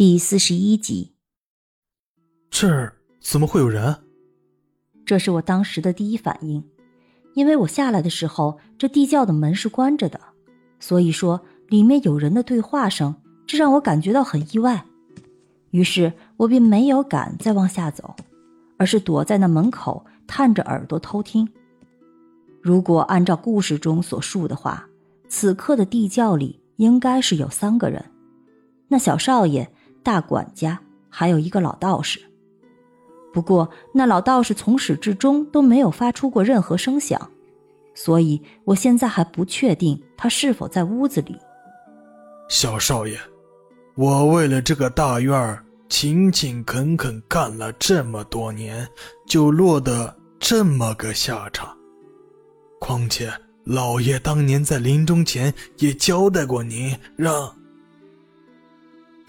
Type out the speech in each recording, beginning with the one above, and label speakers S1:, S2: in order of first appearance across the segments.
S1: 第四十一集，
S2: 这儿怎么会有人？
S1: 这是我当时的第一反应，因为我下来的时候，这地窖的门是关着的，所以说里面有人的对话声，这让我感觉到很意外。于是我便没有敢再往下走，而是躲在那门口，探着耳朵偷听。如果按照故事中所述的话，此刻的地窖里应该是有三个人，那小少爷。大管家还有一个老道士，不过那老道士从始至终都没有发出过任何声响，所以我现在还不确定他是否在屋子里。
S2: 小少爷，我为了这个大院儿勤勤恳恳干了这么多年，就落得这么个下场。况且老爷当年在临终前也交代过您，让。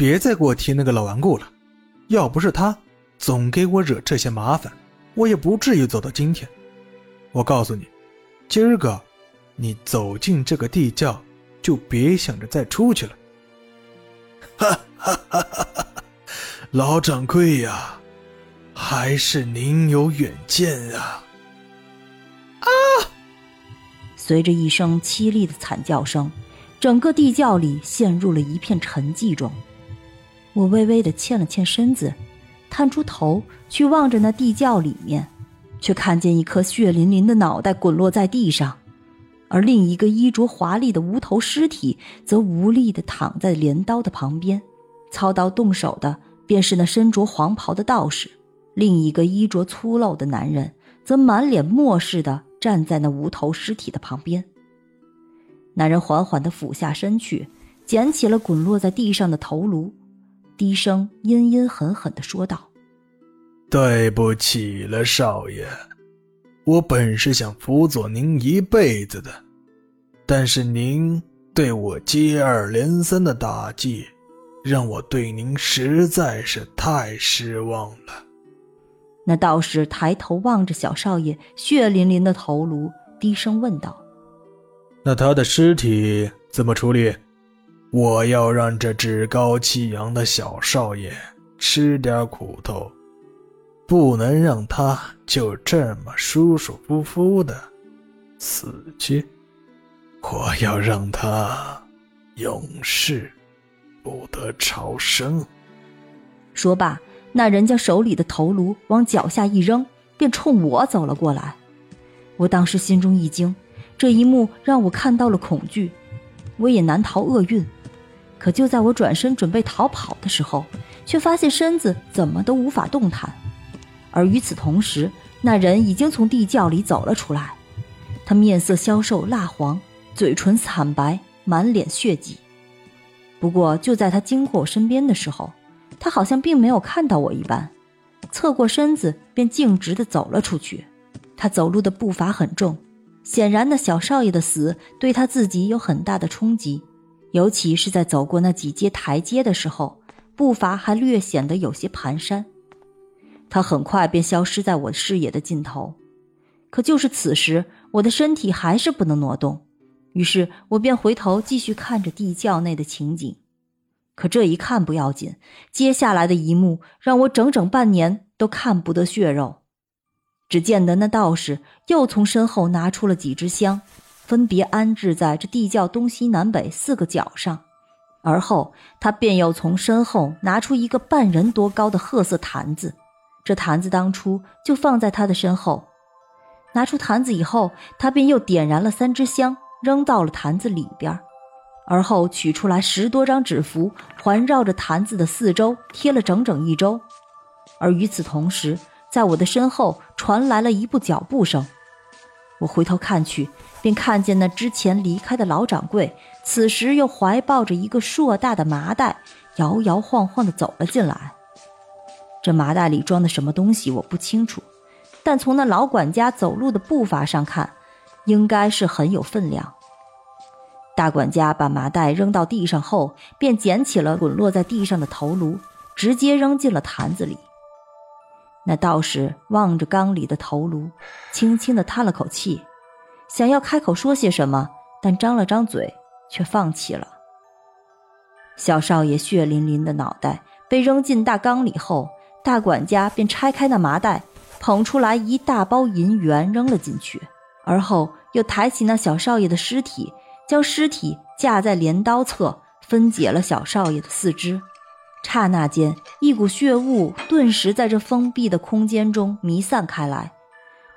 S2: 别再给我提那个老顽固了，要不是他总给我惹这些麻烦，我也不至于走到今天。我告诉你，今儿个你走进这个地窖，就别想着再出去了。哈哈哈哈哈！老掌柜呀，还是您有远见啊！
S1: 啊！随着一声凄厉的惨叫声，整个地窖里陷入了一片沉寂中。我微微的欠了欠身子，探出头去望着那地窖里面，却看见一颗血淋淋的脑袋滚落在地上，而另一个衣着华丽的无头尸体则无力的躺在镰刀的旁边。操刀动手的便是那身着黄袍的道士，另一个衣着粗陋的男人则满脸漠视的站在那无头尸体的旁边。那人缓缓的俯下身去，捡起了滚落在地上的头颅。低声阴阴狠狠的说道：“
S2: 对不起了，少爷，我本是想辅佐您一辈子的，但是您对我接二连三的打击，让我对您实在是太失望了。”
S1: 那道士抬头望着小少爷血淋淋的头颅，低声问道：“
S2: 那他的尸体怎么处理？”我要让这趾高气扬的小少爷吃点苦头，不能让他就这么舒舒服服的死去。我要让他永世不得超生。
S1: 说罢，那人将手里的头颅往脚下一扔，便冲我走了过来。我当时心中一惊，这一幕让我看到了恐惧，我也难逃厄运。可就在我转身准备逃跑的时候，却发现身子怎么都无法动弹。而与此同时，那人已经从地窖里走了出来，他面色消瘦蜡黄，嘴唇惨白，满脸血迹。不过就在他经过我身边的时候，他好像并没有看到我一般，侧过身子便径直地走了出去。他走路的步伐很重，显然那小少爷的死对他自己有很大的冲击。尤其是在走过那几阶台阶的时候，步伐还略显得有些蹒跚。他很快便消失在我视野的尽头。可就是此时，我的身体还是不能挪动，于是我便回头继续看着地窖内的情景。可这一看不要紧，接下来的一幕让我整整半年都看不得血肉。只见得那道士又从身后拿出了几支香。分别安置在这地窖东西南北四个角上，而后他便又从身后拿出一个半人多高的褐色坛子，这坛子当初就放在他的身后。拿出坛子以后，他便又点燃了三支香，扔到了坛子里边，而后取出来十多张纸符，环绕着坛子的四周贴了整整一周。而与此同时，在我的身后传来了一步脚步声。我回头看去，便看见那之前离开的老掌柜，此时又怀抱着一个硕大的麻袋，摇摇晃晃地走了进来。这麻袋里装的什么东西我不清楚，但从那老管家走路的步伐上看，应该是很有分量。大管家把麻袋扔到地上后，便捡起了滚落在地上的头颅，直接扔进了坛子里。那道士望着缸里的头颅，轻轻地叹了口气，想要开口说些什么，但张了张嘴，却放弃了。小少爷血淋淋的脑袋被扔进大缸里后，大管家便拆开那麻袋，捧出来一大包银元扔了进去，而后又抬起那小少爷的尸体。将尸体架在镰刀侧，分解了小少爷的四肢。刹那间，一股血雾顿时在这封闭的空间中弥散开来，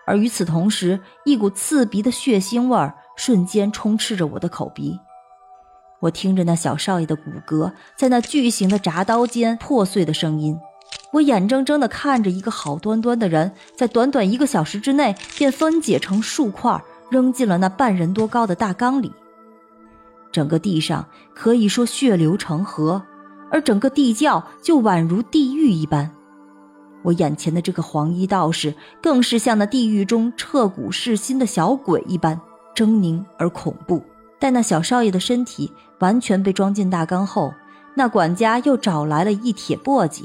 S1: 而与此同时，一股刺鼻的血腥味儿瞬间充斥着我的口鼻。我听着那小少爷的骨骼在那巨型的铡刀间破碎的声音，我眼睁睁地看着一个好端端的人，在短短一个小时之内便分解成数块，扔进了那半人多高的大缸里。整个地上可以说血流成河，而整个地窖就宛如地狱一般。我眼前的这个黄衣道士，更是像那地狱中彻骨噬心的小鬼一般狰狞而恐怖。待那小少爷的身体完全被装进大缸后，那管家又找来了一铁簸箕，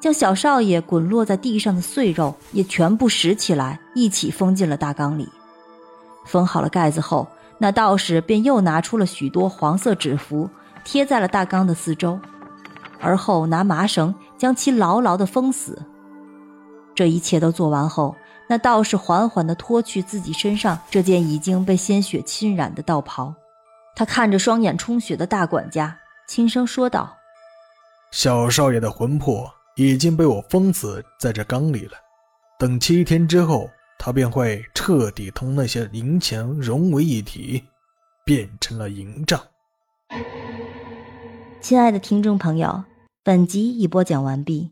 S1: 将小少爷滚落在地上的碎肉也全部拾起来，一起封进了大缸里。封好了盖子后。那道士便又拿出了许多黄色纸符，贴在了大缸的四周，而后拿麻绳将其牢牢地封死。这一切都做完后，那道士缓缓地脱去自己身上这件已经被鲜血浸染的道袍，他看着双眼充血的大管家，轻声说道：“
S2: 小少爷的魂魄已经被我封死在这缸里了，等七天之后。”他便会彻底同那些银钱融为一体，变成了银账。
S1: 亲爱的听众朋友，本集已播讲完毕，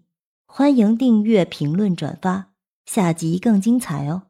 S1: 欢迎订阅、评论、转发，下集更精彩哦。